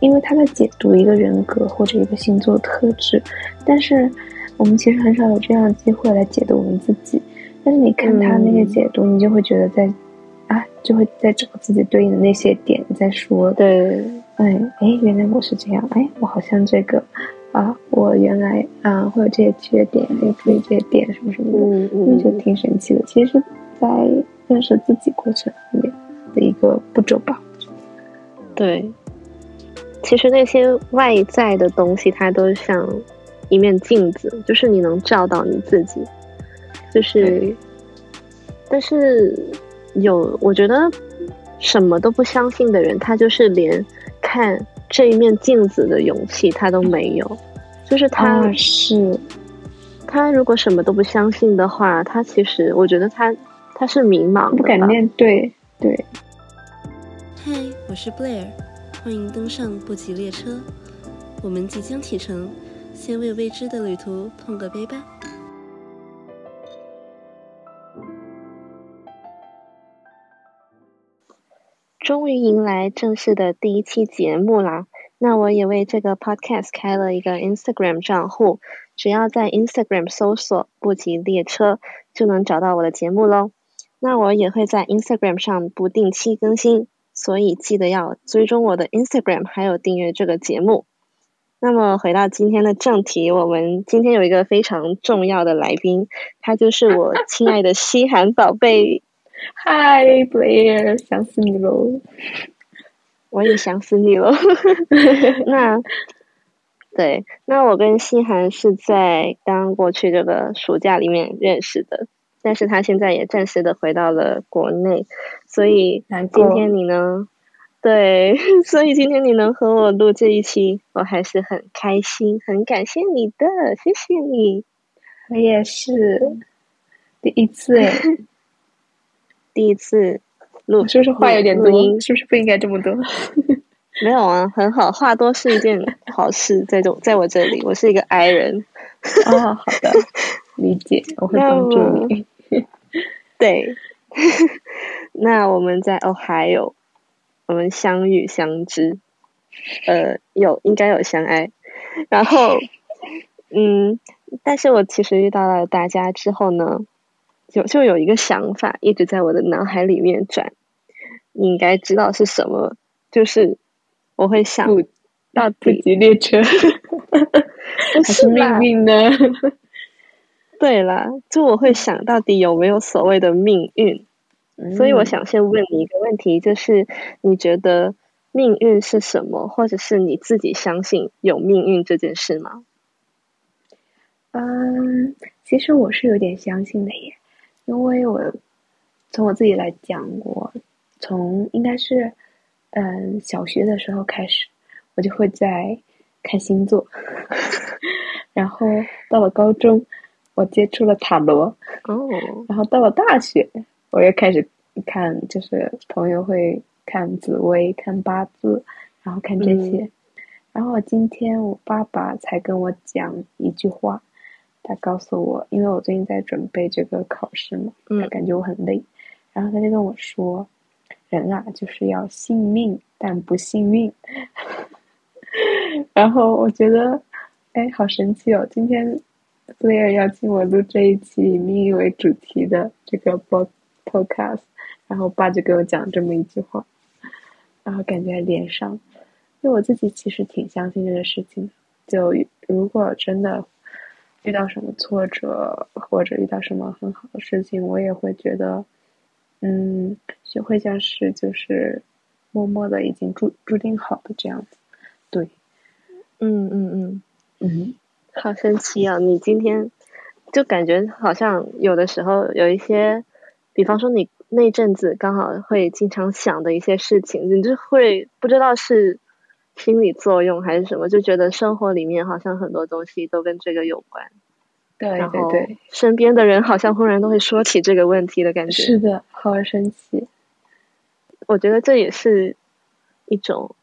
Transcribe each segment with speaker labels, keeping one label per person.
Speaker 1: 因为他在解读一个人格或者一个星座特质，但是我们其实很少有这样的机会来解读我们自己。但是你看他那些解读，嗯、你就会觉得在啊，就会在找自己对应的那些点，在说
Speaker 2: 对，
Speaker 1: 哎哎，原来我是这样，哎，我好像这个啊，我原来啊会有这些缺点，也注意这些点什么什么的，
Speaker 2: 嗯嗯，
Speaker 1: 那就挺神奇的。其实，在认识自己过程里面的一个步骤吧。
Speaker 2: 对，其实那些外在的东西，它都像一面镜子，就是你能照到你自己。就是，但是有我觉得什么都不相信的人，他就是连看这一面镜子的勇气他都没有。就是他、
Speaker 1: 啊、是
Speaker 2: 他如果什么都不相信的话，他其实我觉得他他是迷茫的，
Speaker 1: 不敢面对。对。
Speaker 3: 嗨，我是 Blair，欢迎登上不吉列车，我们即将启程，先为未知的旅途碰个杯吧。
Speaker 2: 终于迎来正式的第一期节目啦！那我也为这个 podcast 开了一个 Instagram 账户，只要在 Instagram 搜索“不吉列车”，就能找到我的节目喽。那我也会在 Instagram 上不定期更新，所以记得要追踪我的 Instagram，还有订阅这个节目。那么回到今天的正题，我们今天有一个非常重要的来宾，他就是我 亲爱的西韩宝贝。
Speaker 1: 嗨，Blair，想死你喽！
Speaker 2: 我也想死你喽。那，对，那我跟西涵是在刚过去这个暑假里面认识的，但是他现在也暂时的回到了国内，所以今天你能？对，所以今天你能和我录这一期，我还是很开心，很感谢你的，谢谢你。
Speaker 1: 我也是第一次 诶。
Speaker 2: 第一次录，
Speaker 1: 是不是话有点多？是不是不应该这么多？
Speaker 2: 没有啊，很好，话多是一件好事，在这，在我这里，我是一个 I 人。
Speaker 1: 哦，好的，理解，我会帮助你。
Speaker 2: 对，那我们在 Ohio，我们相遇相知，呃，有应该有相爱，然后，嗯，但是我其实遇到了大家之后呢。就就有一个想法一直在我的脑海里面转，你应该知道是什么，就是我会想到底
Speaker 1: 不吉列车 还是命运呢？
Speaker 2: 对啦，就我会想到底有没有所谓的命运，嗯、所以我想先问你一个问题，就是你觉得命运是什么，或者是你自己相信有命运这件事吗？
Speaker 1: 嗯，其实我是有点相信的耶。因为我从我自己来讲，我从应该是嗯小学的时候开始，我就会在看星座，然后到了高中，我接触了塔罗，
Speaker 2: 哦，
Speaker 1: 然后到了大学，我又开始看，就是朋友会看紫薇、看八字，然后看这些，嗯、然后今天我爸爸才跟我讲一句话。他告诉我，因为我最近在准备这个考试嘛，他感觉我很累，嗯、然后他就跟我说：“人啊，就是要信命，但不信运。”然后我觉得，哎，好神奇哦！今天 Blair 邀请我录这一期以命运为主题的这个 podcast，然后爸就给我讲这么一句话，然后感觉还连上，因为我自己其实挺相信这个事情的，就如果真的。遇到什么挫折，或者遇到什么很好的事情，我也会觉得，嗯，学会像是就是默默的已经注注定好的这样子，对，
Speaker 2: 嗯嗯嗯。
Speaker 1: 嗯，
Speaker 2: 好神奇啊！你今天就感觉好像有的时候有一些，比方说你那阵子刚好会经常想的一些事情，你就会不知道是。心理作用还是什么？就觉得生活里面好像很多东西都跟这个有关。
Speaker 1: 对对对，
Speaker 2: 身边的人好像忽然都会说起这个问题的感觉。
Speaker 1: 是的，好神奇。
Speaker 2: 我觉得这也是一种，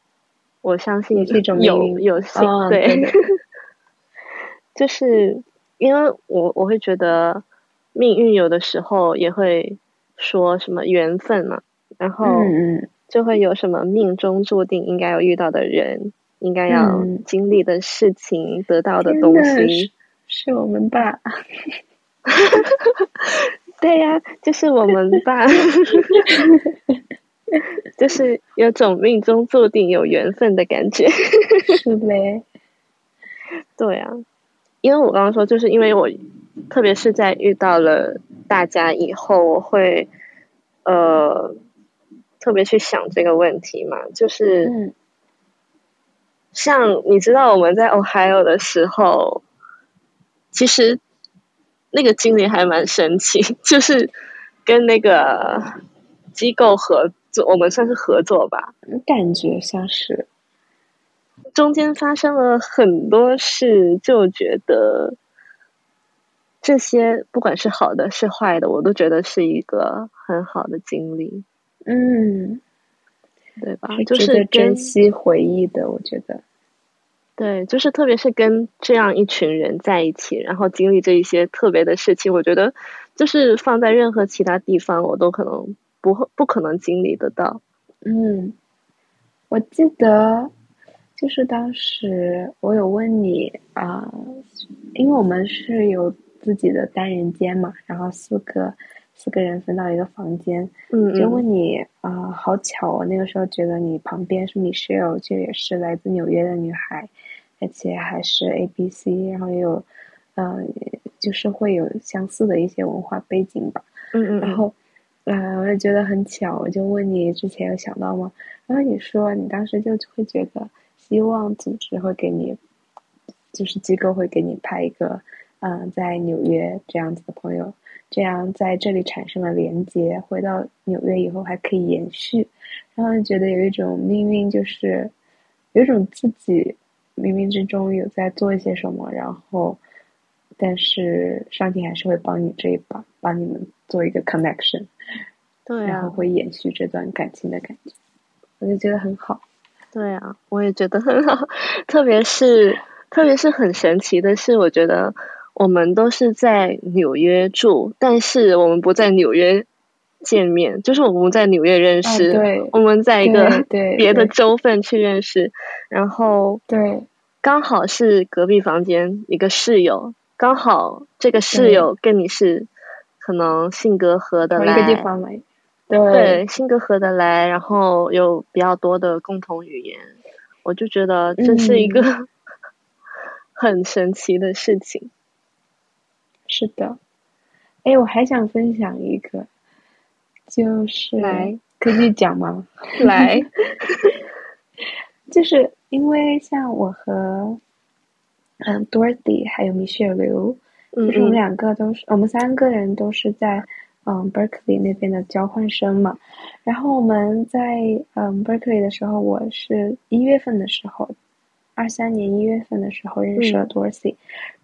Speaker 2: 我相信
Speaker 1: 一种
Speaker 2: 有有幸、哦、对，对对 就是因为我我会觉得命运有的时候也会说什么缘分嘛，然后。就会有什么命中注定应该要遇到的人，应该要经历的事情，嗯、得到的东西，
Speaker 1: 是，是我们吧？
Speaker 2: 对呀、啊，就是我们吧，就是有种命中注定有缘分的感觉，
Speaker 1: 是呗？
Speaker 2: 对啊，因为我刚刚说，就是因为我，特别是在遇到了大家以后，我会呃特别去想这个问题嘛，就是，嗯、像你知道我们在 Ohio 的时候，其实。那个经历还蛮神奇，就是跟那个机构合作，我们算是合作吧，
Speaker 1: 感觉像是
Speaker 2: 中间发生了很多事，就觉得这些不管是好的是坏的，我都觉得是一个很好的经历，
Speaker 1: 嗯，
Speaker 2: 对吧？
Speaker 1: 就是珍惜回忆的，我觉得。
Speaker 2: 对，就是特别是跟这样一群人在一起，然后经历这一些特别的事情，我觉得就是放在任何其他地方，我都可能不会不可能经历得到。
Speaker 1: 嗯，我记得就是当时我有问你啊、呃，因为我们是有自己的单人间嘛，然后四个。四个人分到一个房间，嗯，就问你啊、呃，好巧哦！那个时候觉得你旁边是 Michelle，这也是来自纽约的女孩，而且还是 ABC，然后也有，呃，就是会有相似的一些文化背景吧，
Speaker 2: 嗯嗯，
Speaker 1: 然后，呃，我也觉得很巧，我就问你之前有想到吗？然后你说你当时就会觉得希望组织会给你，就是机构会给你派一个，嗯、呃，在纽约这样子的朋友。这样在这里产生了连接，回到纽约以后还可以延续，然后就觉得有一种命运，就是有一种自己冥冥之中有在做一些什么，然后但是上帝还是会帮你这一把，帮你们做一个 connection，
Speaker 2: 对啊，
Speaker 1: 然后会延续这段感情的感觉，我就觉得很好。
Speaker 2: 对啊，我也觉得很好，特别是特别是很神奇的是，我觉得。我们都是在纽约住，但是我们不在纽约见面，就是我们在纽约认识，
Speaker 1: 哦、对，
Speaker 2: 我们在一个别的州份去认识，然后
Speaker 1: 对，
Speaker 2: 刚好是隔壁房间一个室友，刚好这个室友跟你是可能性格合得来，
Speaker 1: 一个地方来，对，
Speaker 2: 对，性格合得来，然后有比较多的共同语言，我就觉得这是一个、嗯、很神奇的事情。
Speaker 1: 是的，哎，我还想分享一个，就是
Speaker 2: 来
Speaker 1: 可以讲吗？
Speaker 2: 来，
Speaker 1: 就是因为像我和嗯 Dorothy 还有 Michelle 刘，就是我们两个都是，嗯嗯我们三个人都是在嗯 Berkeley 那边的交换生嘛。然后我们在嗯 Berkeley 的时候，我是一月份的时候，二三年一月份的时候认识了 Dorothy，嗯，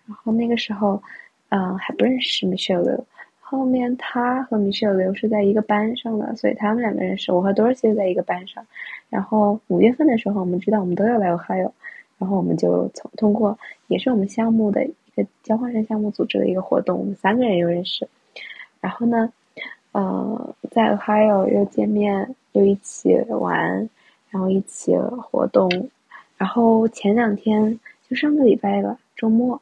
Speaker 1: 然后那个时候。嗯，还不认识 Michelle 刘，后面他和 Michelle 刘是在一个班上的，所以他们两个认识。我和 Dorothy 在一个班上，然后五月份的时候，我们知道我们都要来 Ohio，然后我们就从通过也是我们项目的一个交换生项目组织的一个活动，我们三个人又认识。然后呢，呃，在 Ohio 又见面，又一起玩，然后一起活动。然后前两天就上个礼拜吧，周末。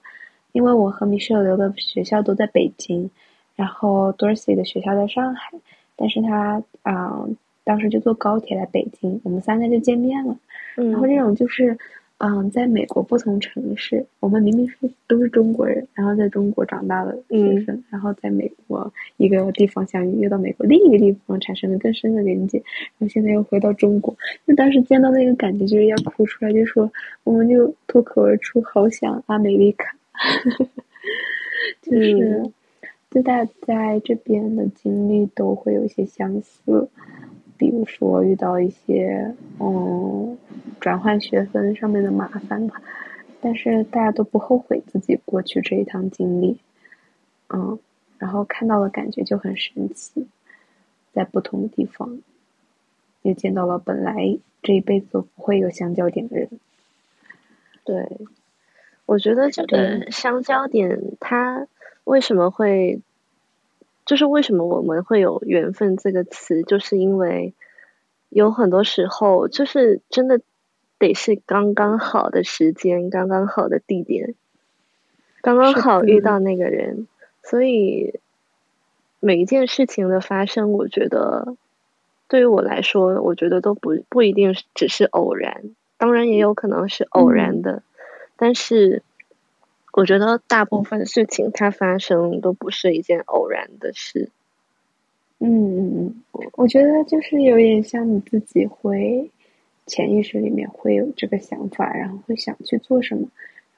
Speaker 1: 因为我和 Michelle 刘的学校都在北京，然后 Dorsey 的学校在上海，但是他啊、呃、当时就坐高铁来北京，我们三个就见面了。
Speaker 2: 嗯、
Speaker 1: 然后这种就是，嗯、呃，在美国不同城市，我们明明是都是中国人，然后在中国长大的学生，
Speaker 2: 嗯、
Speaker 1: 然后在美国一个地方相遇，又到美国另一个地方产生了更深的连接，然后现在又回到中国，那当时见到那个感觉就是要哭出来，就说我们就脱口而出，好想阿美丽卡。就是，就大家在这边的经历都会有一些相似，比如说遇到一些嗯转换学分上面的麻烦吧，但是大家都不后悔自己过去这一趟经历，嗯，然后看到的感觉就很神奇，在不同的地方也见到了本来这一辈子都不会有相交点的人，
Speaker 2: 对。我觉得这个相交点，它为什么会，就是为什么我们会有缘分这个词，就是因为有很多时候，就是真的得是刚刚好的时间，刚刚好的地点，刚刚好遇到那个人，所以每一件事情的发生，我觉得对于我来说，我觉得都不不一定只是偶然，当然也有可能是偶然的，嗯、但是我觉得大部分事情它发生都不是一件偶然的事。
Speaker 1: 嗯嗯嗯，我觉得就是有点像你自己会潜意识里面会有这个想法，然后会想去做什么，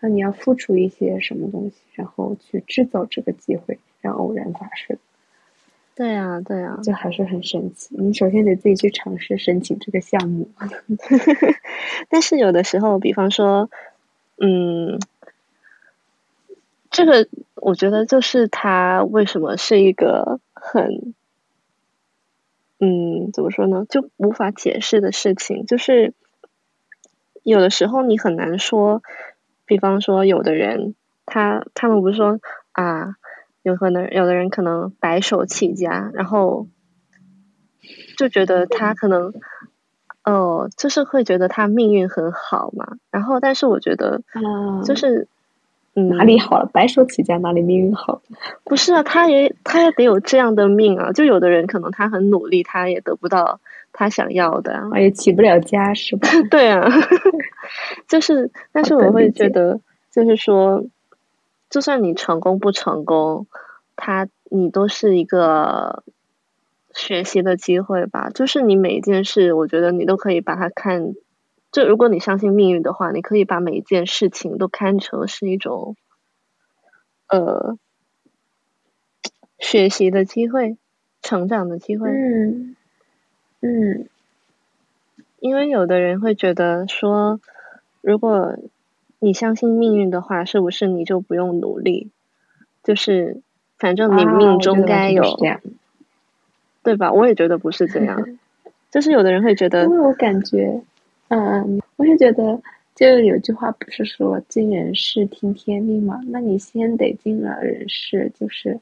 Speaker 1: 然后你要付出一些什么东西，然后去制造这个机会，让偶然发生。
Speaker 2: 对啊，对啊，
Speaker 1: 就还是很神奇。你首先得自己去尝试申请这个项目。
Speaker 2: 但是有的时候，比方说，嗯，这个我觉得就是它为什么是一个很。嗯，怎么说呢？就无法解释的事情，就是有的时候你很难说。比方说，有的人他他们不是说啊，有可能有的人可能白手起家，然后就觉得他可能哦、呃，就是会觉得他命运很好嘛。然后，但是我觉得，就是。
Speaker 1: 哪里好了？白手起家哪里命运好？
Speaker 2: 不是啊，他也他也得有这样的命啊。就有的人可能他很努力，他也得不到他想要的，啊，
Speaker 1: 也起不了家，是吧？
Speaker 2: 对啊，就是，但是我会觉得，就是说，就算你成功不成功，他你都是一个学习的机会吧。就是你每一件事，我觉得你都可以把它看。就如果你相信命运的话，你可以把每一件事情都看成是一种，呃，学习的机会，成长的机会。
Speaker 1: 嗯嗯，
Speaker 2: 因为有的人会觉得说，如果你相信命运的话，是不是你就不用努力？就是反正你命中该有，
Speaker 1: 啊、
Speaker 2: 对吧？我也觉得不是这样。就是有的人会觉得，
Speaker 1: 因为我感觉。嗯，我是觉得，就有句话不是说尽人事听天命嘛？那你先得尽了人事，就是，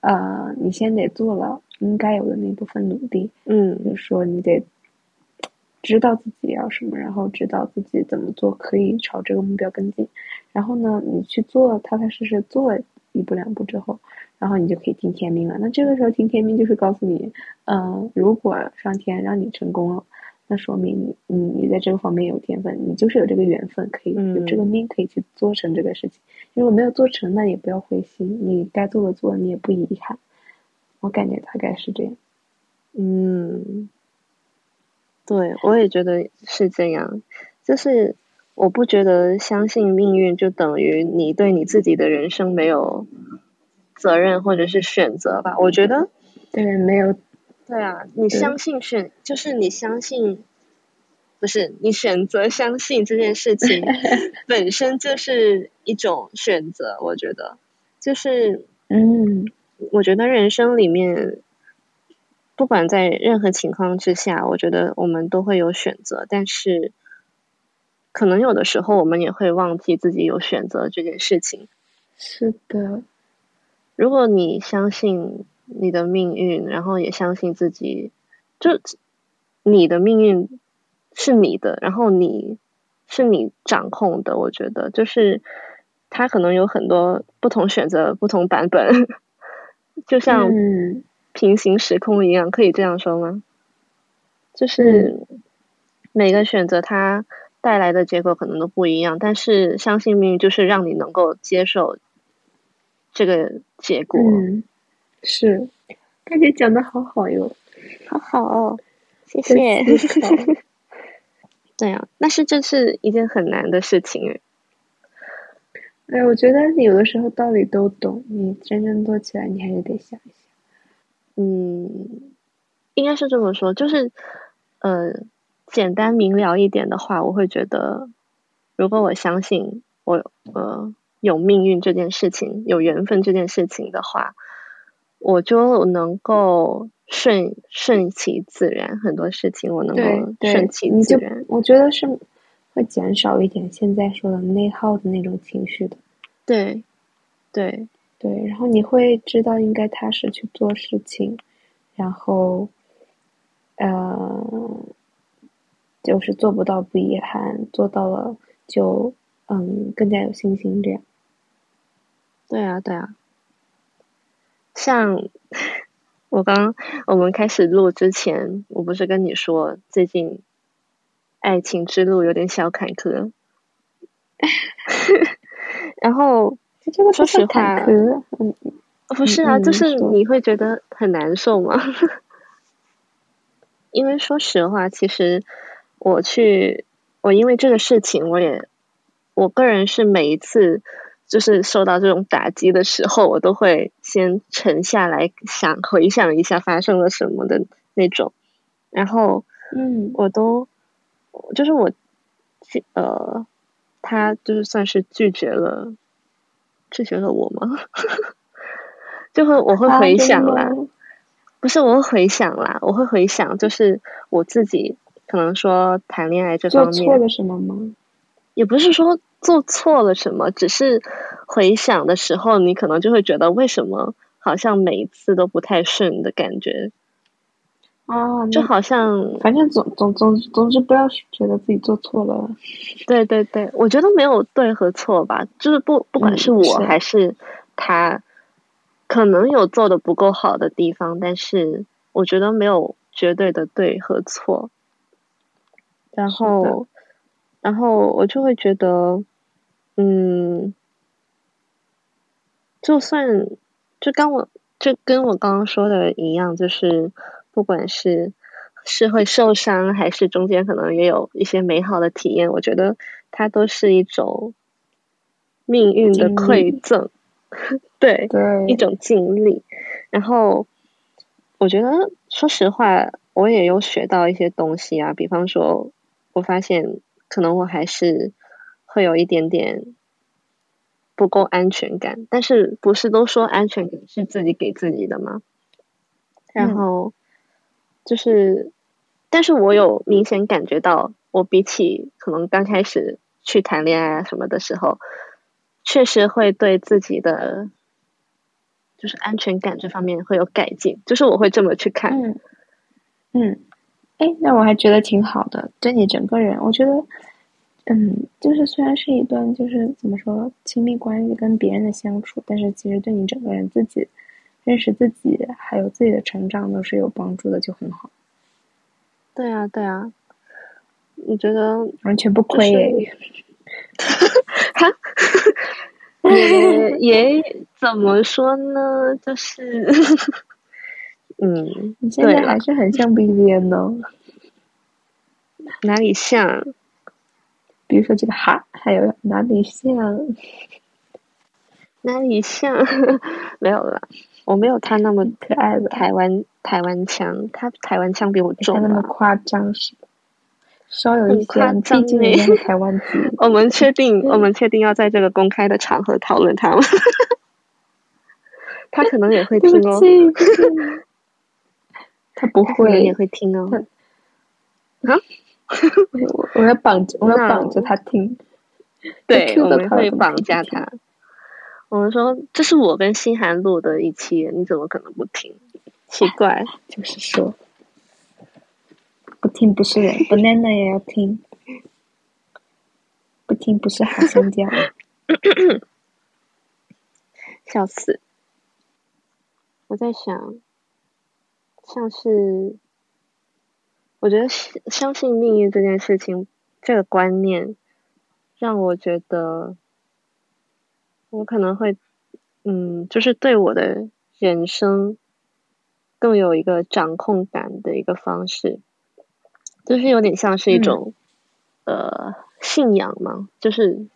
Speaker 1: 呃，你先得做了应该有的那部分努力。
Speaker 2: 嗯，
Speaker 1: 就是说你得知道自己要什么，然后知道自己怎么做可以朝这个目标跟进。然后呢，你去做，踏踏实实做一步两步之后，然后你就可以听天命了。那这个时候听天命就是告诉你，嗯、呃，如果上天让你成功了。那说明你你你在这个方面有天分，你就是有这个缘分，可以有这个命，可以去做成这个事情。如果没有做成，那也不要灰心，你该做的做，你也不遗憾。我感觉大概是这样。
Speaker 2: 嗯，对，我也觉得是这样。就是我不觉得相信命运就等于你对你自己的人生没有责任或者是选择吧？我觉得
Speaker 1: 对，没有。
Speaker 2: 对啊，你相信选就是你相信，不是你选择相信这件事情 本身就是一种选择。我觉得，就是
Speaker 1: 嗯，
Speaker 2: 我觉得人生里面，不管在任何情况之下，我觉得我们都会有选择，但是可能有的时候我们也会忘记自己有选择这件事情。
Speaker 1: 是的，
Speaker 2: 如果你相信。你的命运，然后也相信自己，就你的命运是你的，然后你是你掌控的。我觉得，就是他可能有很多不同选择、不同版本，就像平行时空一样，可以这样说吗？就是每个选择它带来的结果可能都不一样，但是相信命运就是让你能够接受这个结果。
Speaker 1: 嗯是，感觉讲的好好哟，
Speaker 2: 好好哦，谢谢。对 啊，但是这是一件很难的事情诶。
Speaker 1: 哎，我觉得你有的时候道理都懂，你真正做起来，你还是得想一想。
Speaker 2: 嗯，应该是这么说，就是呃，简单明了一点的话，我会觉得，如果我相信我呃有命运这件事情，有缘分这件事情的话。我就能够顺顺其自然，很多事情我能够顺其自然。
Speaker 1: 我觉得是会减少一点现在说的内耗的那种情绪的。
Speaker 2: 对，对，
Speaker 1: 对。然后你会知道应该踏实去做事情，然后，呃，就是做不到不遗憾，做到了就嗯更加有信心这样。
Speaker 2: 对啊，对啊。像我刚我们开始录之前，我不是跟你说最近爱情之路有点小坎坷，然后说实话，
Speaker 1: 嗯，
Speaker 2: 不是啊，就是你会觉得很难受吗？因为说实话，其实我去，我因为这个事情，我也，我个人是每一次就是受到这种打击的时候，我都会先沉下来想，回想一下发生了什么的那种，然后，
Speaker 1: 嗯，
Speaker 2: 我都，就是我，呃，他就是算是拒绝了，拒绝了我吗？就会我会回想啦。不是，我会回想啦，我会回想，就是我自己可能说谈恋爱这方面
Speaker 1: 做错了什么吗？
Speaker 2: 也不是说做错了什么，只是回想的时候，你可能就会觉得为什么好像每一次都不太顺的感觉。
Speaker 1: 啊，
Speaker 2: 就好像
Speaker 1: 反正总总总总之不要觉得自己做错了。
Speaker 2: 对对对，我觉得没有对和错吧，就是不不管是我还是他。可能有做的不够好的地方，但是我觉得没有绝对的对和错。然后，然后我就会觉得，嗯，就算就刚我就跟我刚刚说的一样，就是不管是是会受伤，还是中间可能也有一些美好的体验，我觉得它都是一种命运的馈赠。对，
Speaker 1: 对，
Speaker 2: 一种经历。然后，我觉得，说实话，我也有学到一些东西啊。比方说，我发现可能我还是会有一点点不够安全感。但是，不是都说安全感是自己给自己的吗？然后，就是，但是我有明显感觉到，我比起可能刚开始去谈恋爱啊什么的时候。确实会对自己的就是安全感这方面会有改进，就是我会这么去看。
Speaker 1: 嗯，嗯，哎，那我还觉得挺好的。对你整个人，我觉得，嗯，就是虽然是一段就是怎么说亲密关系跟别人的相处，但是其实对你整个人自己认识自己还有自己的成长都是有帮助的，就很好。
Speaker 2: 对啊，对啊，我觉得
Speaker 1: 完全不亏哎。
Speaker 2: 哈，也也怎么说呢？就是，嗯，
Speaker 1: 你现在还是很像 Vivian 呢。
Speaker 2: 哪里像？
Speaker 1: 比如说这个哈，还有哪里像？
Speaker 2: 哪里像？没有了，我没有他那么可爱的台湾台湾腔，他台湾腔比我重，
Speaker 1: 那么夸张是。稍有一些，毕竟人家是台湾籍。
Speaker 2: 我们确定，我们确定要在这个公开的场合讨论他吗？他可能也会听哦。
Speaker 1: 他不会，
Speaker 2: 你也会听哦。啊？
Speaker 1: 我我要绑着，我要绑着他听。
Speaker 2: 对，我们会绑架他。我们说，这是我跟心寒录的一期，你怎么可能不听？奇怪，
Speaker 1: 就是说。不听不是人，banana 也要听。不听不是好香蕉。
Speaker 2: 笑死！我在想，像是，我觉得相信命运这件事情，这个观念，让我觉得，我可能会，嗯，就是对我的人生，更有一个掌控感的一个方式。就是有点像是一种，嗯、呃，信仰嘛，就是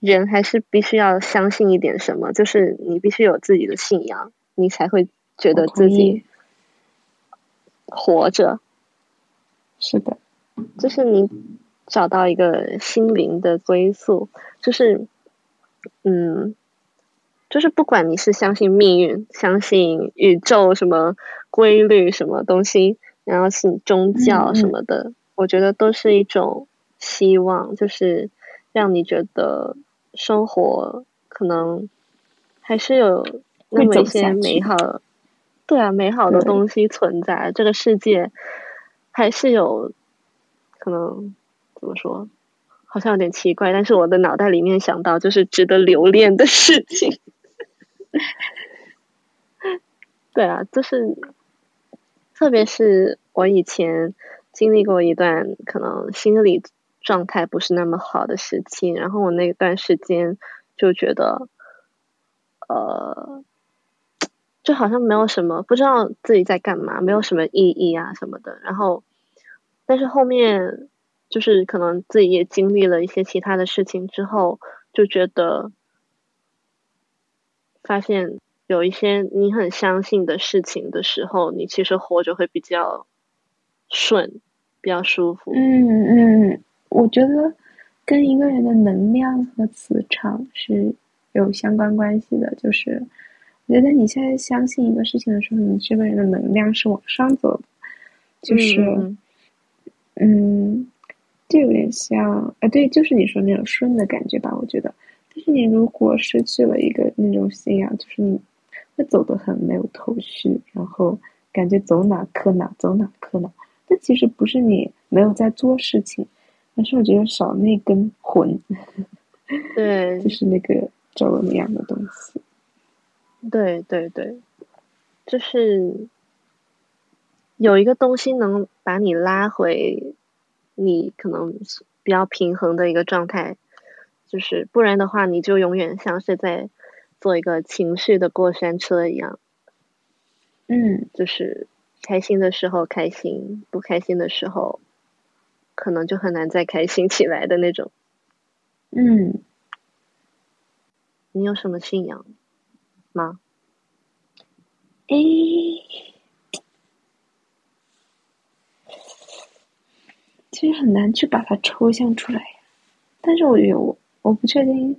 Speaker 2: 人还是必须要相信一点什么，就是你必须有自己的信仰，你才会觉得自己活着。
Speaker 1: 是的，
Speaker 2: 就是你找到一个心灵的归宿，就是，嗯，就是不管你是相信命运、相信宇宙什么规律、什么东西。然后信宗教什么的，嗯嗯，我觉得都是一种希望，就是让你觉得生活可能还是有那么一些美好，对啊，美好的东西存在。这个世界还是有可能怎么说？好像有点奇怪，但是我的脑袋里面想到就是值得留恋的事情。对啊，就是特别是我以前经历过一段可能心理状态不是那么好的时期，然后我那段时间就觉得，呃，就好像没有什么，不知道自己在干嘛，没有什么意义啊什么的。然后，但是后面。就是可能自己也经历了一些其他的事情之后，就觉得发现有一些你很相信的事情的时候，你其实活着会比较顺，比较舒服。
Speaker 1: 嗯嗯，我觉得跟一个人的能量和磁场是有相关关系的。就是我觉得你现在相信一个事情的时候，你这个人的能量是往上走的。就是嗯。嗯就有点像，啊，对，就是你说那种顺的感觉吧，我觉得。但是你如果失去了一个那种信仰，就是你会走得很没有头绪，然后感觉走哪磕哪，走哪磕哪。但其实不是你没有在做事情，而是我觉得少那根魂。
Speaker 2: 对，
Speaker 1: 就是那个轴那样的东西。
Speaker 2: 对对对，就是有一个东西能把你拉回。你可能比较平衡的一个状态，就是不然的话，你就永远像是在做一个情绪的过山车一样。
Speaker 1: 嗯，
Speaker 2: 就是开心的时候开心，不开心的时候，可能就很难再开心起来的那种。
Speaker 1: 嗯，
Speaker 2: 你有什么信仰吗？
Speaker 1: 诶。其实很难去把它抽象出来，但是我有，我不确定，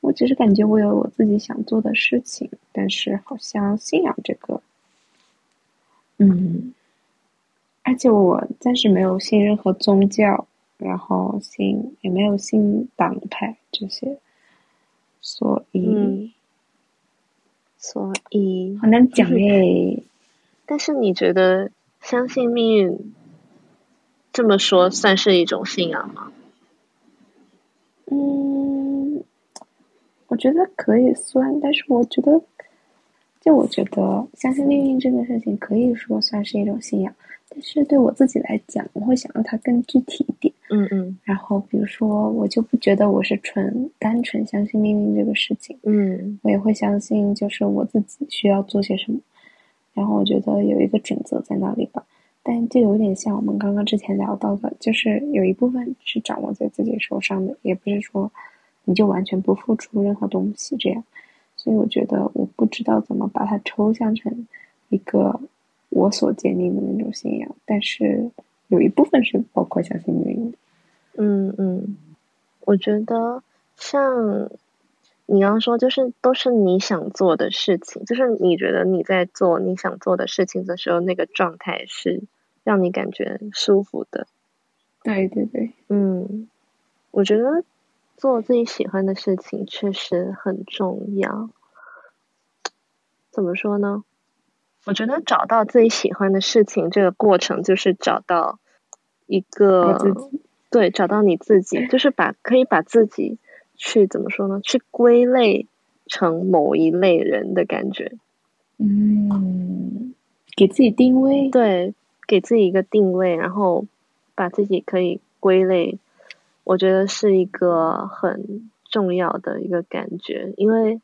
Speaker 1: 我只是感觉我有我自己想做的事情，但是好像信仰这个，嗯，而且我暂时没有信任何宗教，然后信也没有信党派这些，所以，
Speaker 2: 嗯、所以
Speaker 1: 好难讲诶。
Speaker 2: 但是你觉得相信命运？这么说算是一种信仰吗？
Speaker 1: 嗯，我觉得可以算，但是我觉得，就我觉得相信命运这个事情可以说算是一种信仰，但是对我自己来讲，我会想让它更具体一点。
Speaker 2: 嗯嗯。
Speaker 1: 然后比如说，我就不觉得我是纯单纯相信命运这个事情。
Speaker 2: 嗯。
Speaker 1: 我也会相信，就是我自己需要做些什么，然后我觉得有一个准则在那里吧。但就有点像我们刚刚之前聊到的，就是有一部分是掌握在自己手上的，也不是说你就完全不付出任何东西这样。所以我觉得我不知道怎么把它抽象成一个我所坚定的那种信仰，但是有一部分是包括相信命运的。
Speaker 2: 嗯嗯，我觉得像你刚刚说，就是都是你想做的事情，就是你觉得你在做你想做的事情的时候，那个状态是。让你感觉舒服的，
Speaker 1: 对对对，
Speaker 2: 嗯，我觉得做自己喜欢的事情确实很重要。怎么说呢？我觉得找到自己喜欢的事情，这个过程就是找到一个，对，找到你自己，就是把可以把自己去怎么说呢？去归类成某一类人的感觉。
Speaker 1: 嗯，给自己定位，
Speaker 2: 对。给自己一个定位，然后把自己可以归类，我觉得是一个很重要的一个感觉。因为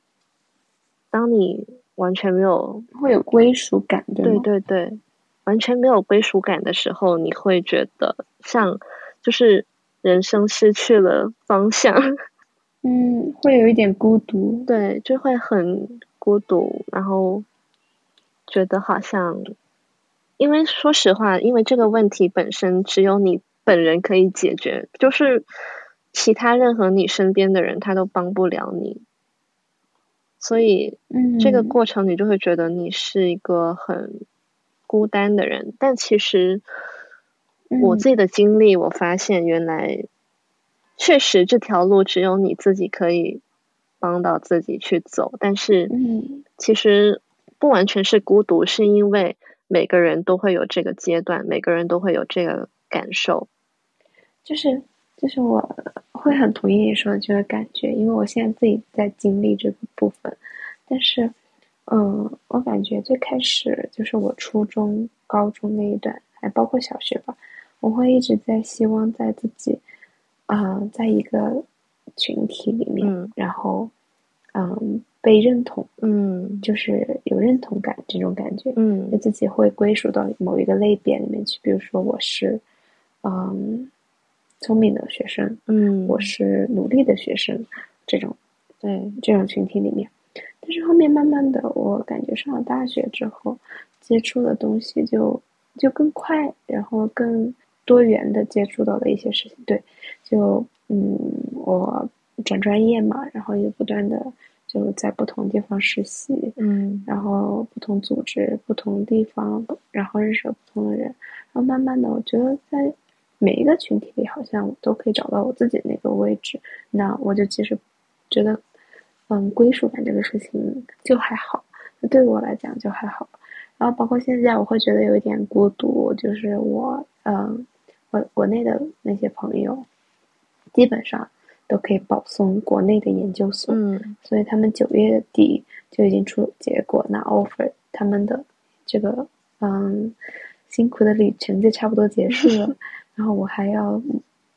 Speaker 2: 当你完全没有
Speaker 1: 会有归属感，
Speaker 2: 对对对，完全没有归属感的时候，你会觉得像就是人生失去了方向。
Speaker 1: 嗯，会有一点孤独，
Speaker 2: 对，就会很孤独，然后觉得好像。因为说实话，因为这个问题本身只有你本人可以解决，就是其他任何你身边的人他都帮不了你，所以，
Speaker 1: 嗯，
Speaker 2: 这个过程你就会觉得你是一个很孤单的人。但其实我自己的经历，我发现原来确实这条路只有你自己可以帮到自己去走。但是，其实不完全是孤独，是因为。每个人都会有这个阶段，每个人都会有这个感受。
Speaker 1: 就是就是我会很同意你说的这个感觉，因为我现在自己在经历这个部分。但是，嗯，我感觉最开始就是我初中、高中那一段，还包括小学吧，我会一直在希望在自己，啊、呃，在一个群体里面，嗯、然后，嗯，被认同，
Speaker 2: 嗯，
Speaker 1: 就是有认同感这种感觉，
Speaker 2: 嗯，
Speaker 1: 就自己会归属到某一个类别里面去，比如说我是，嗯。聪明的学生，
Speaker 2: 嗯，
Speaker 1: 我是努力的学生，这种，
Speaker 2: 对，
Speaker 1: 这种群体里面，但是后面慢慢的，我感觉上了大学之后，接触的东西就就更快，然后更多元的接触到的一些事情，对，就嗯，我转专业嘛，然后也不断的就在不同地方实习，
Speaker 2: 嗯，
Speaker 1: 然后不同组织、不同地方，然后认识了不同的人，然后慢慢的，我觉得在。每一个群体里，好像我都可以找到我自己那个位置，那我就其实觉得，嗯，归属感这个事情就还好，那对我来讲就还好。然后包括现在，我会觉得有一点孤独，就是我，嗯，我国内的那些朋友，基本上都可以保送国内的研究所，
Speaker 2: 嗯，
Speaker 1: 所以他们九月底就已经出结果拿 offer，他们的这个，嗯，辛苦的旅程就差不多结束了。然后我还要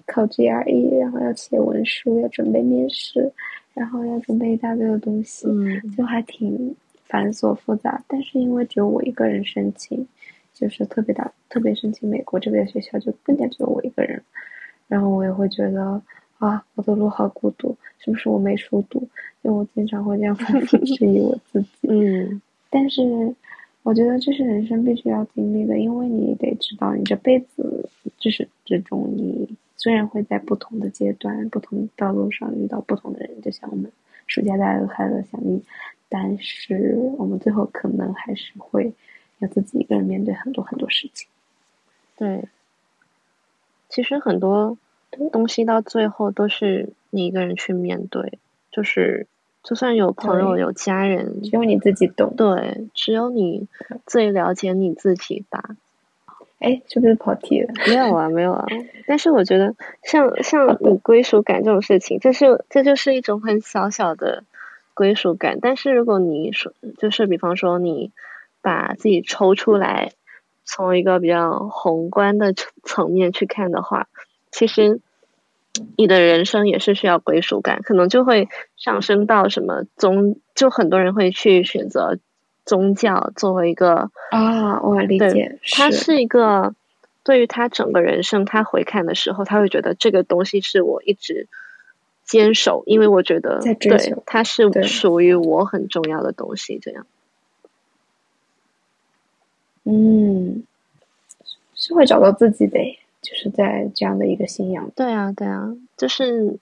Speaker 1: 考 GRE，然后要写文书，要准备面试，然后要准备一大堆的东西，
Speaker 2: 嗯，
Speaker 1: 就还挺繁琐复杂。但是因为只有我一个人申请，就是特别大，特别申请美国这边的学校，就更加只有我一个人。然后我也会觉得啊，我的路好孤独，是不是我没书读？就我经常会这样反复 质疑我自己。
Speaker 2: 嗯，
Speaker 1: 但是。我觉得这是人生必须要经历的，因为你得知道，你这辈子至始至终，你虽然会在不同的阶段、不同的道路上遇到不同的人，就像我们暑假大家都快乐想你，但是我们最后可能还是会要自己一个人面对很多很多事情。
Speaker 2: 对，其实很多东西到最后都是你一个人去面对，就是。就算有朋友、有家人，
Speaker 1: 只有你自己懂。
Speaker 2: 对，只有你最了解你自己吧。
Speaker 1: 哎，是不是跑题了？
Speaker 2: 没有啊，没有啊。但是我觉得像，像像你归属感这种事情，这是这就是一种很小小的归属感。但是如果你说，就是比方说你把自己抽出来，从一个比较宏观的层面去看的话，其实。你的人生也是需要归属感，可能就会上升到什么宗，就很多人会去选择宗教作为一个
Speaker 1: 啊，我理解，
Speaker 2: 他是一个对于他整个人生，他回看的时候，他会觉得这个东西是我一直坚守，因为我觉得对，它是属于我很重要的东西，这样，
Speaker 1: 嗯，是会找到自己的。就是在这样的一个信仰，
Speaker 2: 对啊，对啊，就是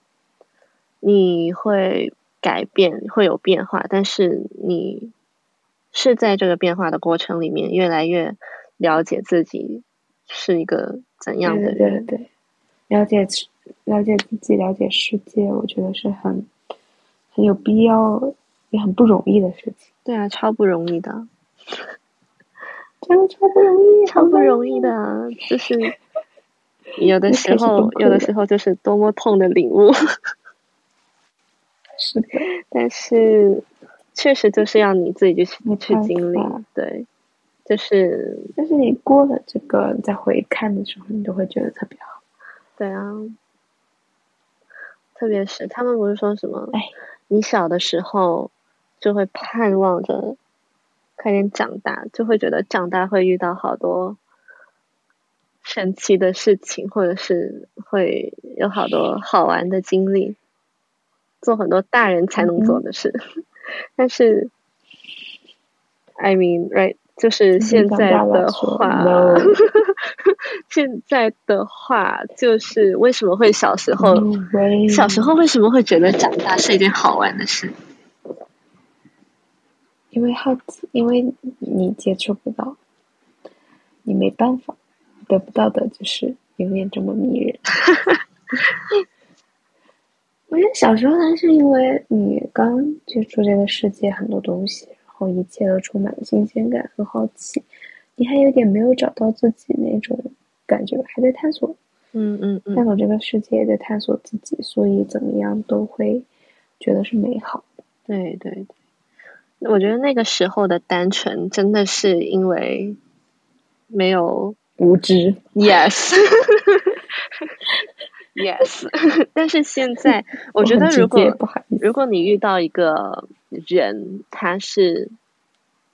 Speaker 2: 你会改变，会有变化，但是你是在这个变化的过程里面，越来越了解自己是一个怎样的人，
Speaker 1: 对对对对，了解了解自己，了解世界，我觉得是很很有必要，也很不容易的事情。
Speaker 2: 对啊，超不容易的，
Speaker 1: 真的超不容易，
Speaker 2: 超不容易的，就是。有的时候，有的时候就是多么痛的领悟。
Speaker 1: 是的，
Speaker 2: 但是确实就是要你自己去去经历，对，就是。
Speaker 1: 但是你过了这个，再回看的时候，你就会觉得特别好。
Speaker 2: 对啊，特别是他们不是说什么？
Speaker 1: 哎，
Speaker 2: 你小的时候就会盼望着快点长大，就会觉得长大会遇到好多。神奇的事情，或者是会有好多好玩的经历，做很多大人才能做的事。嗯、但是，I mean, right，就是现在的话，现在的话就是为什么会小时候，小时候为什么会觉得长大是一件好玩的事？
Speaker 1: 因为好奇，因为你接触不到，你没办法。得不到的就是永远这么迷人。我觉得小时候还是因为你刚接触这个世界很多东西，然后一切都充满了新鲜感和好奇，你还有点没有找到自己那种感觉，还在探索。
Speaker 2: 嗯嗯嗯，
Speaker 1: 探索这个世界，也在探索自己，所以怎么样都会觉得是美好的。
Speaker 2: 对对对，我觉得那个时候的单纯，真的是因为没有
Speaker 1: 无知。
Speaker 2: Yes。Yes，但是现在 我觉得，如果如果你遇到一个人，他是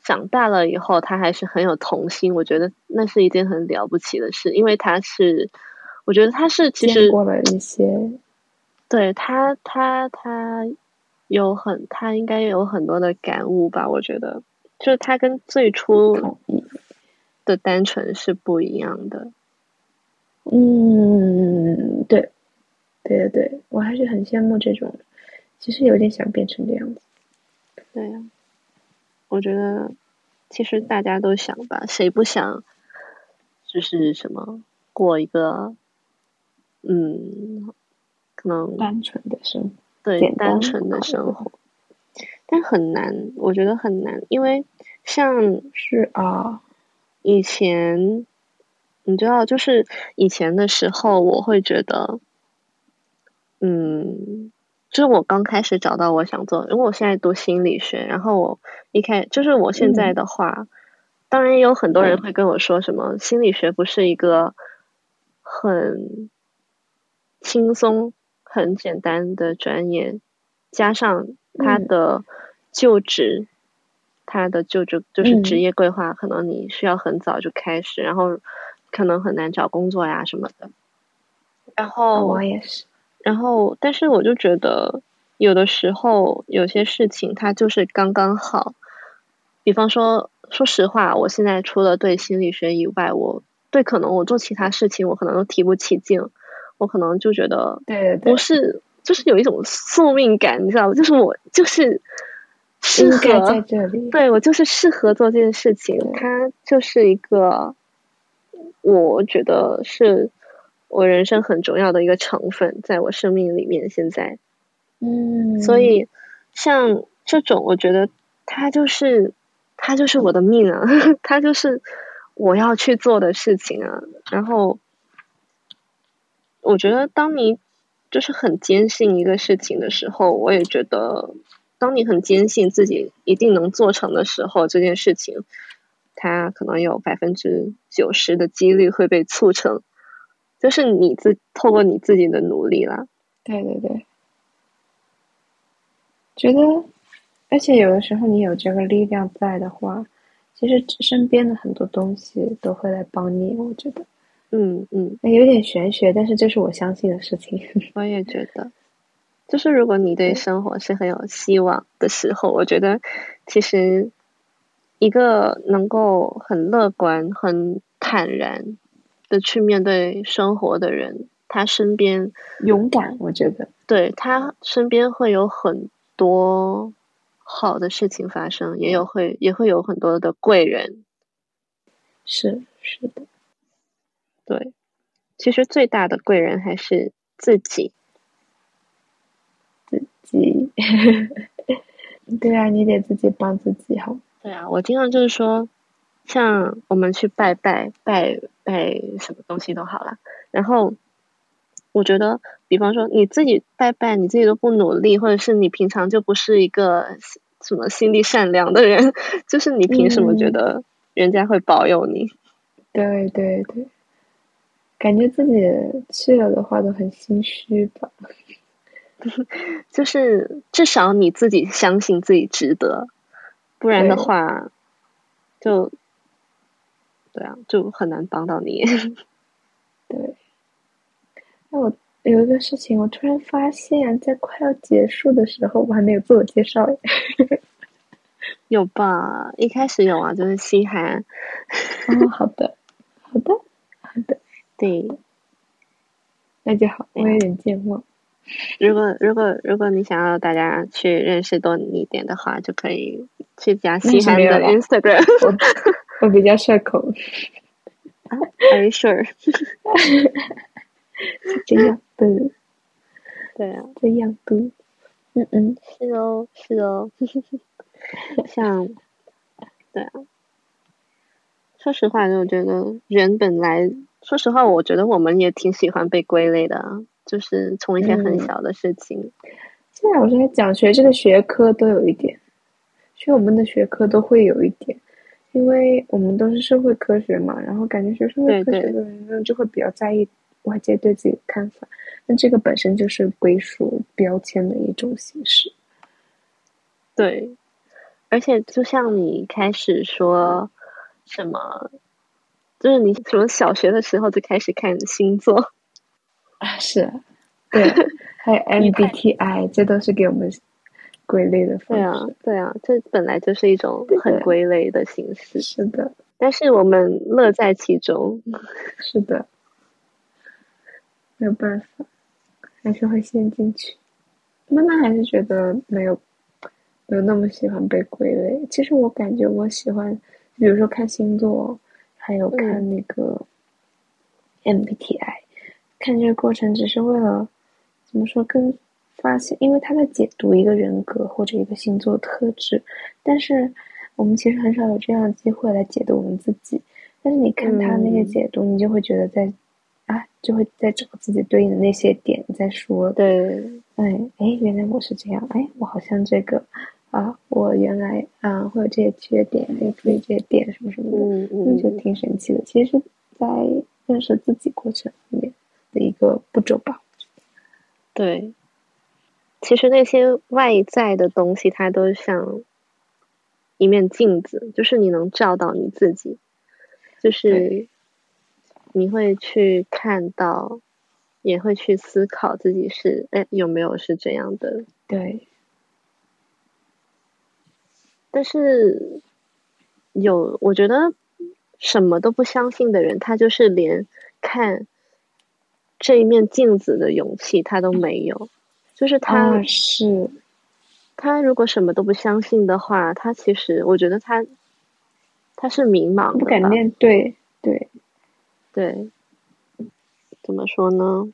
Speaker 2: 长大了以后，他还是很有童心，我觉得那是一件很了不起的事，因为他是，我觉得他是其实
Speaker 1: 过了一些，
Speaker 2: 对他他他有很他应该有很多的感悟吧，我觉得，就是他跟最初的单纯是不一样的。
Speaker 1: 嗯，对，对对对，我还是很羡慕这种，其实有点想变成这样子。
Speaker 2: 对呀，我觉得其实大家都想吧，谁不想，就是什么过一个，嗯，可能
Speaker 1: 单纯的生活，
Speaker 2: 对，单纯的生活，但很难，我觉得很难，因为像
Speaker 1: 是啊，
Speaker 2: 以前。你知道，就是以前的时候，我会觉得，嗯，就是我刚开始找到我想做，因为我现在读心理学，然后我一开，就是我现在的话，嗯、当然也有很多人会跟我说什么，心理学不是一个很轻松、很简单的专业，加上他的就职，他、嗯、的就职就是职业规划，可能你需要很早就开始，然后。可能很难找工作呀什么的，然后
Speaker 1: 我也是，
Speaker 2: 然后但是我就觉得有的时候有些事情它就是刚刚好，比方说，说实话，我现在除了对心理学以外，我对可能我做其他事情我可能都提不起劲，我可能就觉得
Speaker 1: 对，
Speaker 2: 不是，就是有一种宿命感，你知道吗？就是我就是适合
Speaker 1: 在这里，
Speaker 2: 对，我就是适合做这件事情，它就是一个。我觉得是我人生很重要的一个成分，在我生命里面。现在，
Speaker 1: 嗯，
Speaker 2: 所以像这种，我觉得它就是它就是我的命啊，它就是我要去做的事情啊。然后，我觉得当你就是很坚信一个事情的时候，我也觉得，当你很坚信自己一定能做成的时候，这件事情。它可能有百分之九十的几率会被促成，就是你自透过你自己的努力啦。
Speaker 1: 对对对，觉得，而且有的时候你有这个力量在的话，其实身边的很多东西都会来帮你。我觉得，
Speaker 2: 嗯嗯，
Speaker 1: 有点玄学，但是这是我相信的事情。
Speaker 2: 我也觉得，就是如果你对生活是很有希望的时候，我觉得其实。一个能够很乐观、很坦然的去面对生活的人，他身边
Speaker 1: 勇敢，我觉得，
Speaker 2: 对，他身边会有很多好的事情发生，也有会也会有很多的贵人。
Speaker 1: 是是的，
Speaker 2: 对，其实最大的贵人还是自己，
Speaker 1: 自己，对啊，你得自己帮自己好。
Speaker 2: 对啊，我经常就是说，像我们去拜拜拜拜什么东西都好啦。然后我觉得，比方说你自己拜拜，你自己都不努力，或者是你平常就不是一个什么心地善良的人，就是你凭什么觉得人家会保佑你？
Speaker 1: 嗯、对对对，感觉自己去了的话都很心虚吧。
Speaker 2: 就是至少你自己相信自己值得。不然的话，就对啊，就很难帮到你。
Speaker 1: 对，那我有一个事情，我突然发现，在快要结束的时候，我还没有自我介绍。
Speaker 2: 有吧？一开始有啊，就是西涵。
Speaker 1: 哦，好的，好的，好的，
Speaker 2: 对，
Speaker 1: 那就好。我有点健忘。
Speaker 2: 如果如果如果你想要大家去认识多你一点的话，就可以去加西涵的 Instagram。
Speaker 1: 我，我比较社恐。
Speaker 2: Are you sure？
Speaker 1: 这样的。
Speaker 2: 对啊，
Speaker 1: 这样的。嗯嗯，
Speaker 2: 是哦，是哦。像，对啊。说实话，就觉得人本来说实话，我觉得我们也挺喜欢被归类的，就是从一些很小的事情。嗯、
Speaker 1: 现在我觉得讲学这个学科都有一点，学我们的学科都会有一点，因为我们都是社会科学嘛，然后感觉学社会科学的人呢就会比较在意外界对自己的看法，那这个本身就是归属标签的一种形式。
Speaker 2: 对，而且就像你开始说什么。就是你从小学的时候就开始看星座
Speaker 1: 啊？是，对，还有 MBTI，这都是给我们归类的方式。
Speaker 2: 对啊，对啊，这本来就是一种很归类的形式。
Speaker 1: 是的，
Speaker 2: 但是我们乐在其中。
Speaker 1: 是的，没有办法，还是会陷进去。妈妈还是觉得没有没有那么喜欢被归类。其实我感觉我喜欢，比如说看星座。还有看那个 MBTI，嗯，看这个过程只是为了怎么说，更发现，因为他在解读一个人格或者一个星座特质，但是我们其实很少有这样的机会来解读我们自己。但是你看他那个解读，嗯，你就会觉得在啊，就会在找自己对应的那些点在说，
Speaker 2: 对，
Speaker 1: 哎哎，原来我是这样，哎，我好像这个。啊，我原来啊会有这些缺点，还有注意这些点什么什么的，
Speaker 2: 嗯嗯，
Speaker 1: 那就挺神奇的。其实是在认识自己过程里面的一个步骤吧。
Speaker 2: 对，其实那些外在的东西，它都像一面镜子，就是你能照到你自己，就是你会去看到，也会去思考自己是哎有没有是这样的。
Speaker 1: 对。
Speaker 2: 但是，有我觉得什么都不相信的人，他就是连看这一面镜子的勇气他都没有。就是他，
Speaker 1: 啊、是
Speaker 2: 他如果什么都不相信的话，他其实我觉得他他是迷茫的，
Speaker 1: 不敢面对，对
Speaker 2: 对，怎么说呢？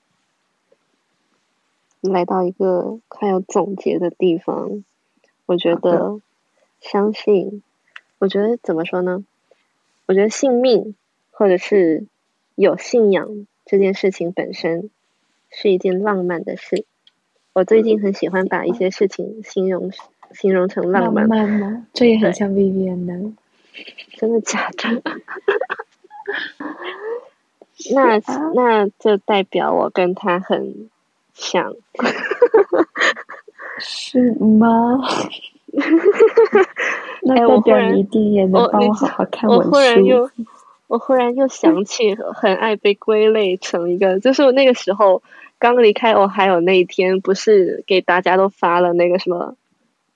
Speaker 2: 来到一个快要总结的地方，我觉得。相信，我觉得怎么说呢？我觉得信命或者是有信仰这件事情本身是一件浪漫的事。我最近很喜欢把一些事情形容形容成浪漫。
Speaker 1: 浪漫吗？这也很像 Vivian 呢。
Speaker 2: 真的假的？那那就代表我跟他很像。
Speaker 1: 是吗？那代表你一定也能帮我好好看
Speaker 2: 我书。我忽然又，我忽然又想起，很爱被归类成一个，就是我那个时候刚离开我，还有那一天，不是给大家都发了那个什么，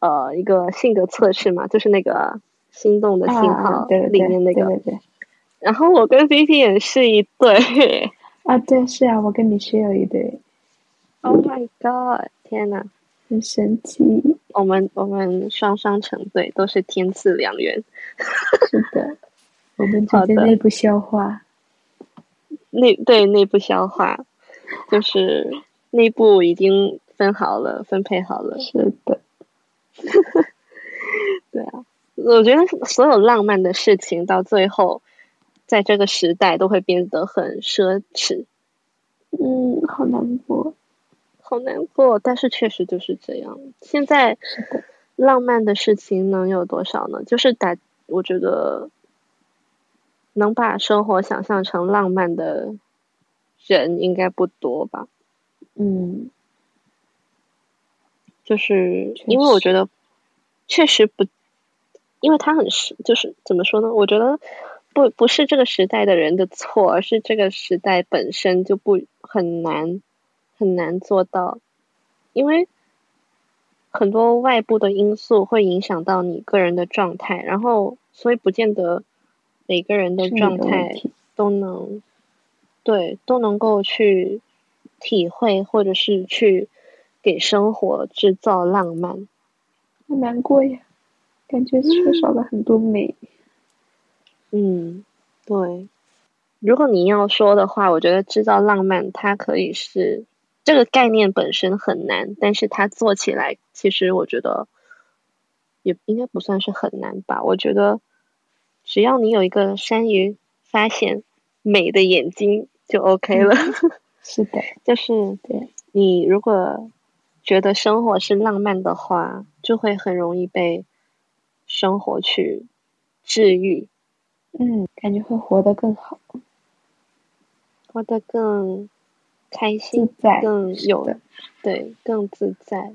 Speaker 2: 呃，一个性格测试嘛，就是那个心动的信号里面那个。
Speaker 1: 啊、对，对，对，对对。
Speaker 2: 然后我跟 Vivian 是一对。
Speaker 1: 啊，对，是啊，我跟你是有一对。
Speaker 2: Oh my god！天呐，
Speaker 1: 很神奇。
Speaker 2: 我们我们双双成对，都是天赐良缘。
Speaker 1: 是的，我们只是内部消化。
Speaker 2: 内对内部消化，就是内部已经分好了，分配好了。
Speaker 1: 是的。
Speaker 2: 对啊，我觉得所有浪漫的事情到最后，在这个时代都会变得很奢侈。
Speaker 1: 嗯，好难过。
Speaker 2: 好难过，但是确实就是这样。现在浪漫的事情能有多少呢？就是打，我觉得能把生活想象成浪漫的人应该不多吧。
Speaker 1: 嗯，
Speaker 2: 就是因为我觉得确实不，因为他很实，就是怎么说呢？我觉得不不是这个时代的人的错，而是这个时代本身就不很难。很难做到，因为很多外部的因素会影响到你个人的状态，然后所以不见得每个人的状态都能对都能够去体会，或者是去给生活制造浪漫。
Speaker 1: 好难过呀，感觉缺少了很多美。
Speaker 2: 嗯，对。如果你要说的话，我觉得制造浪漫，它可以是。这个概念本身很难，但是它做起来，其实我觉得也应该不算是很难吧。我觉得只要你有一个善于发现美的眼睛就 OK 了。
Speaker 1: 嗯、是的，
Speaker 2: 就是对你如果觉得生活是浪漫的话，就会很容易被生活去治愈。
Speaker 1: 嗯，感觉会活得更好，
Speaker 2: 活得更开心，
Speaker 1: 自在，
Speaker 2: 更有的，对，更自在。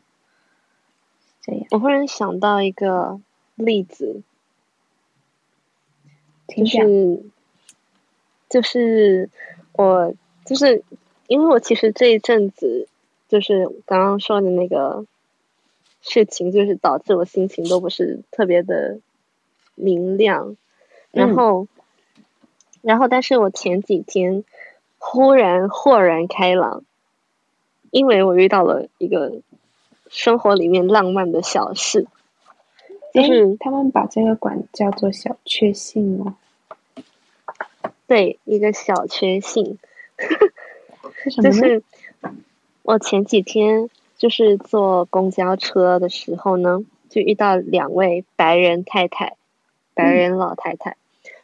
Speaker 1: 这样，
Speaker 2: 我忽然想到一个例子，就是就是我就是因为我其实这一阵子就是刚刚说的那个事情，就是导致我心情都不是特别的明亮。然后，嗯、然后，但是我前几天忽然豁然开朗，因为我遇到了一个生活里面浪漫的小事，就是
Speaker 1: 他们把这个管叫做小确幸哦？
Speaker 2: 对，一个小确幸，就是我前几天就是坐公交车的时候呢，就遇到两位白人太太，白人老太太。嗯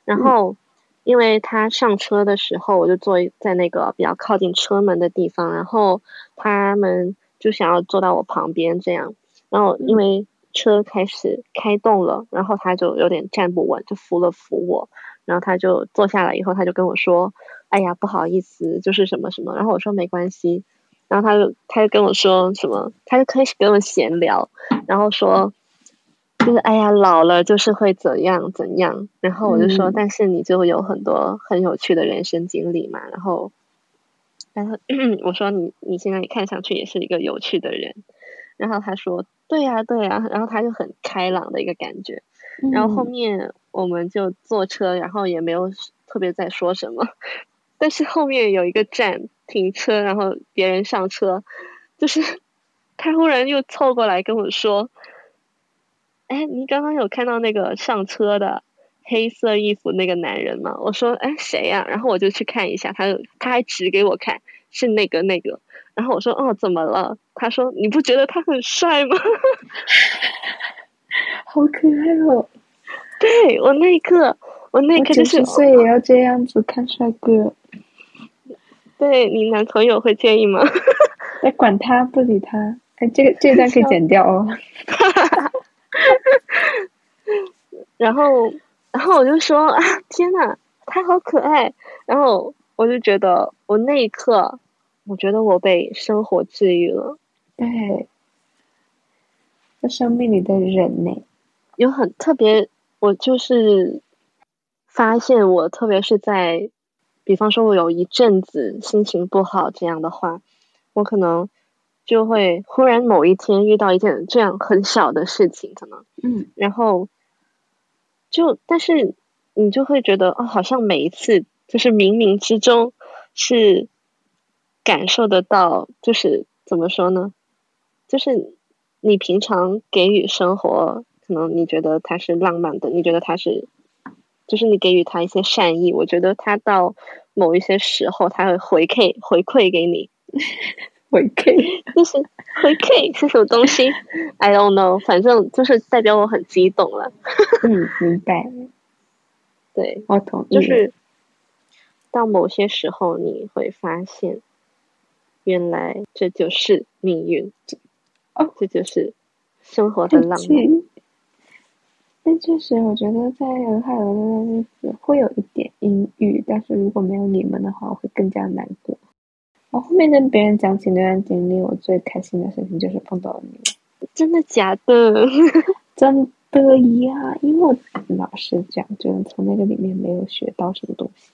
Speaker 2: 然后，因为他上车的时候，我就坐在那个比较靠近车门的地方，然后他们就想要坐到我旁边这样。然后因为车开始开动了，然后他就有点站不稳，就扶了扶我。然后他就坐下来以后，他就跟我说：“哎呀，不好意思，就是什么什么。”然后我说：“没关系。”然后他就他就跟我说什么，他就开始跟我闲聊，然后说。就是哎呀，老了就是会怎样怎样，然后我就说，嗯、但是你就有很多很有趣的人生经历嘛，然后，然后 我说你你现在看上去也是一个有趣的人，然后他说对呀、啊、对呀、啊，然后他就很开朗的一个感觉，然后后面我们就坐车，然后也没有特别在说什么，但是后面有一个站停车，然后别人上车，就是他忽然又凑过来跟我说。哎，你刚刚有看到那个上车的黑色衣服那个男人吗？我说，哎，谁呀？然后我就去看一下，他就他还指给我看，是那个那个。然后我说，哦，怎么了？他说，你不觉得他很帅吗？
Speaker 1: 好可爱哦！
Speaker 2: 对，我那一刻，我那一刻就是
Speaker 1: 九十岁也要这样子看帅哥。
Speaker 2: 对，你男朋友会介意吗？
Speaker 1: 哎，管他，不理他。哎，这个这段可以剪掉哦。
Speaker 2: 然后，然后我就说啊，天呐，他好可爱。然后我就觉得，我那一刻，我觉得我被生活治愈了。
Speaker 1: 对，这生命里的人呢，
Speaker 2: 有很特别。我就是发现，我特别是在，比方说，我有一阵子心情不好这样的话，我可能。就会忽然某一天遇到一件这样很小的事情，可能，
Speaker 1: 嗯，
Speaker 2: 然后就但是你就会觉得哦，好像每一次就是冥冥之中是感受得到，就是怎么说呢？就是你平常给予生活，可能你觉得它是浪漫的，你觉得它是，就是你给予他一些善意，我觉得他到某一些时候，他会回馈回馈给你。
Speaker 1: 回 K，，
Speaker 2: 就是回 K 是什么东西？I don't know，反正就是代表我很激动了。
Speaker 1: 嗯，明白。
Speaker 2: 对，
Speaker 1: 我同意。
Speaker 2: 就是到某些时候，你会发现，原来这就是命运。
Speaker 1: 哦，
Speaker 2: 这就是生活的浪漫。
Speaker 1: 但确实，我觉得在俄亥俄的日子会有一点阴郁，但是如果没有你们的话，我会更加难过。我后面跟别人讲起那段经历，我最开心的事情就是碰到了你。
Speaker 2: 真的假的？
Speaker 1: 真的呀！因为我老实讲，就是从那个里面没有学到什么东西。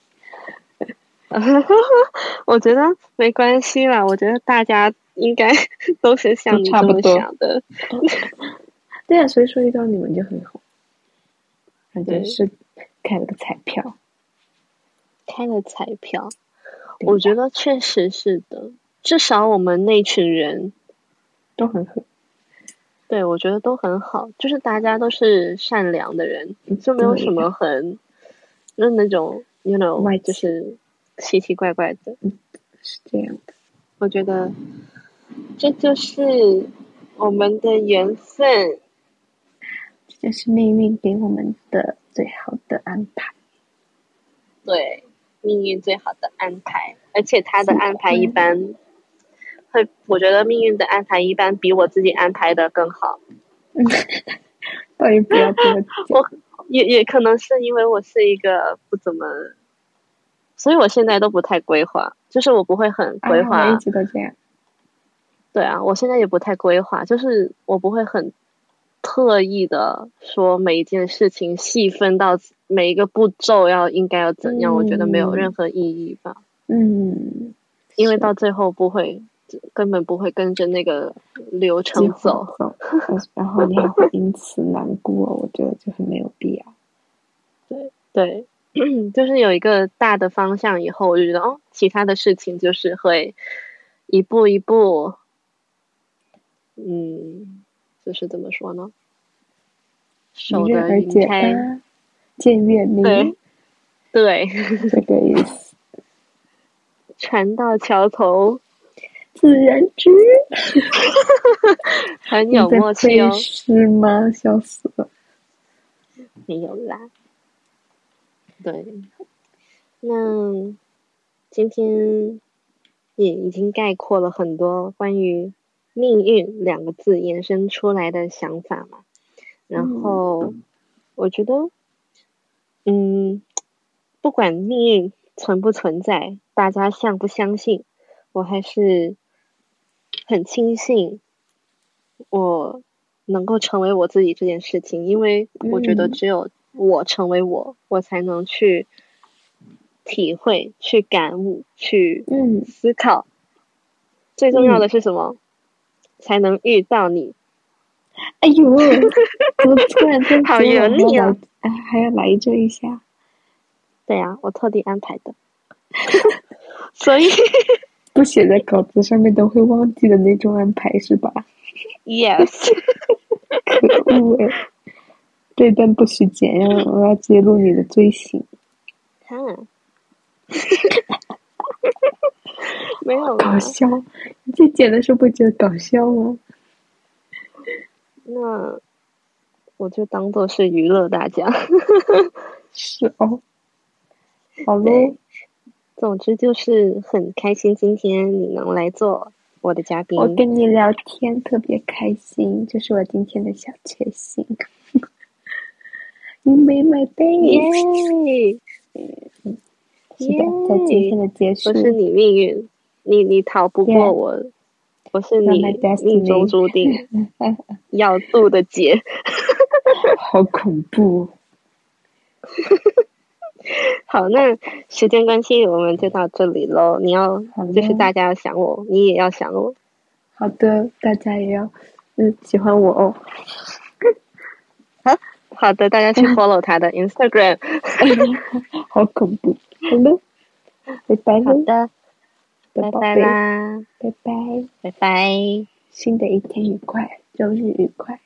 Speaker 2: 我觉得没关系啦，我觉得大家应该 都是像你这么想的。
Speaker 1: 对啊，所以说遇到你们就很好。感觉是开了个彩票，
Speaker 2: 开了彩票。我觉得确实是的，至少我们那群人
Speaker 1: 都很好。
Speaker 2: 对，我觉得都很好，就是大家都是善良的人，就没有什么很就是那种，you know，就是奇奇怪怪的。
Speaker 1: 是这样的，
Speaker 2: 我觉得这就是我们的缘分，
Speaker 1: 这就是命运给我们的最好的安排。
Speaker 2: 对。命运最好的安排，而且他的安排一般会，我觉得命运的安排一般比我自己安排的更好。
Speaker 1: 倒也不要这么
Speaker 2: 我也也可能是因为我是一个不怎么，所以我现在都不太规划，就是我不会很规划。
Speaker 1: 啊，我一直都这样。
Speaker 2: 对啊，我现在也不太规划，就是我不会很特意的说每一件事情细分到每一个步骤要应该要怎样，嗯、我觉得没有任何意义吧。
Speaker 1: 嗯，
Speaker 2: 因为到最后不会，根本不会跟着那个流程走，
Speaker 1: 走然后你还会因此难过，我觉得就是没有必要。
Speaker 2: 对对，就是有一个大的方向以后，我就觉得哦，其他的事情就是会一步一步。嗯，就是怎么说呢？守得云开
Speaker 1: 见月明，
Speaker 2: 对，对，
Speaker 1: 这个意思。
Speaker 2: 船到桥头
Speaker 1: 自然直，
Speaker 2: 很有默契哦。
Speaker 1: 是吗？笑死了。
Speaker 2: 没有啦。对，那今天也已经概括了很多关于。命运两个字延伸出来的想法嘛，然后我觉得，嗯，不管命运存不存在，大家相不相信，我还是很庆幸我能够成为我自己这件事情，因为我觉得只有我成为我，我才能去体会、去感悟、去思考。最重要的是什么？才能遇到你。
Speaker 1: 哎呦，怎么突然间
Speaker 2: 好油腻啊！
Speaker 1: 哎，还要来这一下。
Speaker 2: 对呀、啊，我特地安排的。所以
Speaker 1: 不写在稿子上面都会忘记的那种安排是吧
Speaker 2: ？Yes。
Speaker 1: 可恶哎！这段不许剪啊！我要揭露你的罪行。
Speaker 2: 哈。没有
Speaker 1: 搞笑，你在剪的时候不觉得搞笑吗？
Speaker 2: 那我就当做是娱乐大家。
Speaker 1: 是哦，好嘞。
Speaker 2: 总之就是很开心，今天你能来做我的嘉宾。
Speaker 1: 我跟你聊天特别开心，这、就是我今天的小确幸。You made my day！嗯，是的，在今天的结束，
Speaker 2: 不是你命运。你你逃不过我我是你命中注定 要渡的劫，
Speaker 1: 好恐怖。
Speaker 2: 好，那时间关系，我们就到这里喽。你要就是大家要想我，你也要想我。
Speaker 1: 好的，大家也要嗯喜欢我哦。
Speaker 2: 好好的，大家去 follow 他的 Instagram。
Speaker 1: 好恐怖，好的，拜拜。
Speaker 2: 好的。拜拜啦！
Speaker 1: 拜拜，
Speaker 2: 拜拜，
Speaker 1: 新的一天愉快，周日愉快。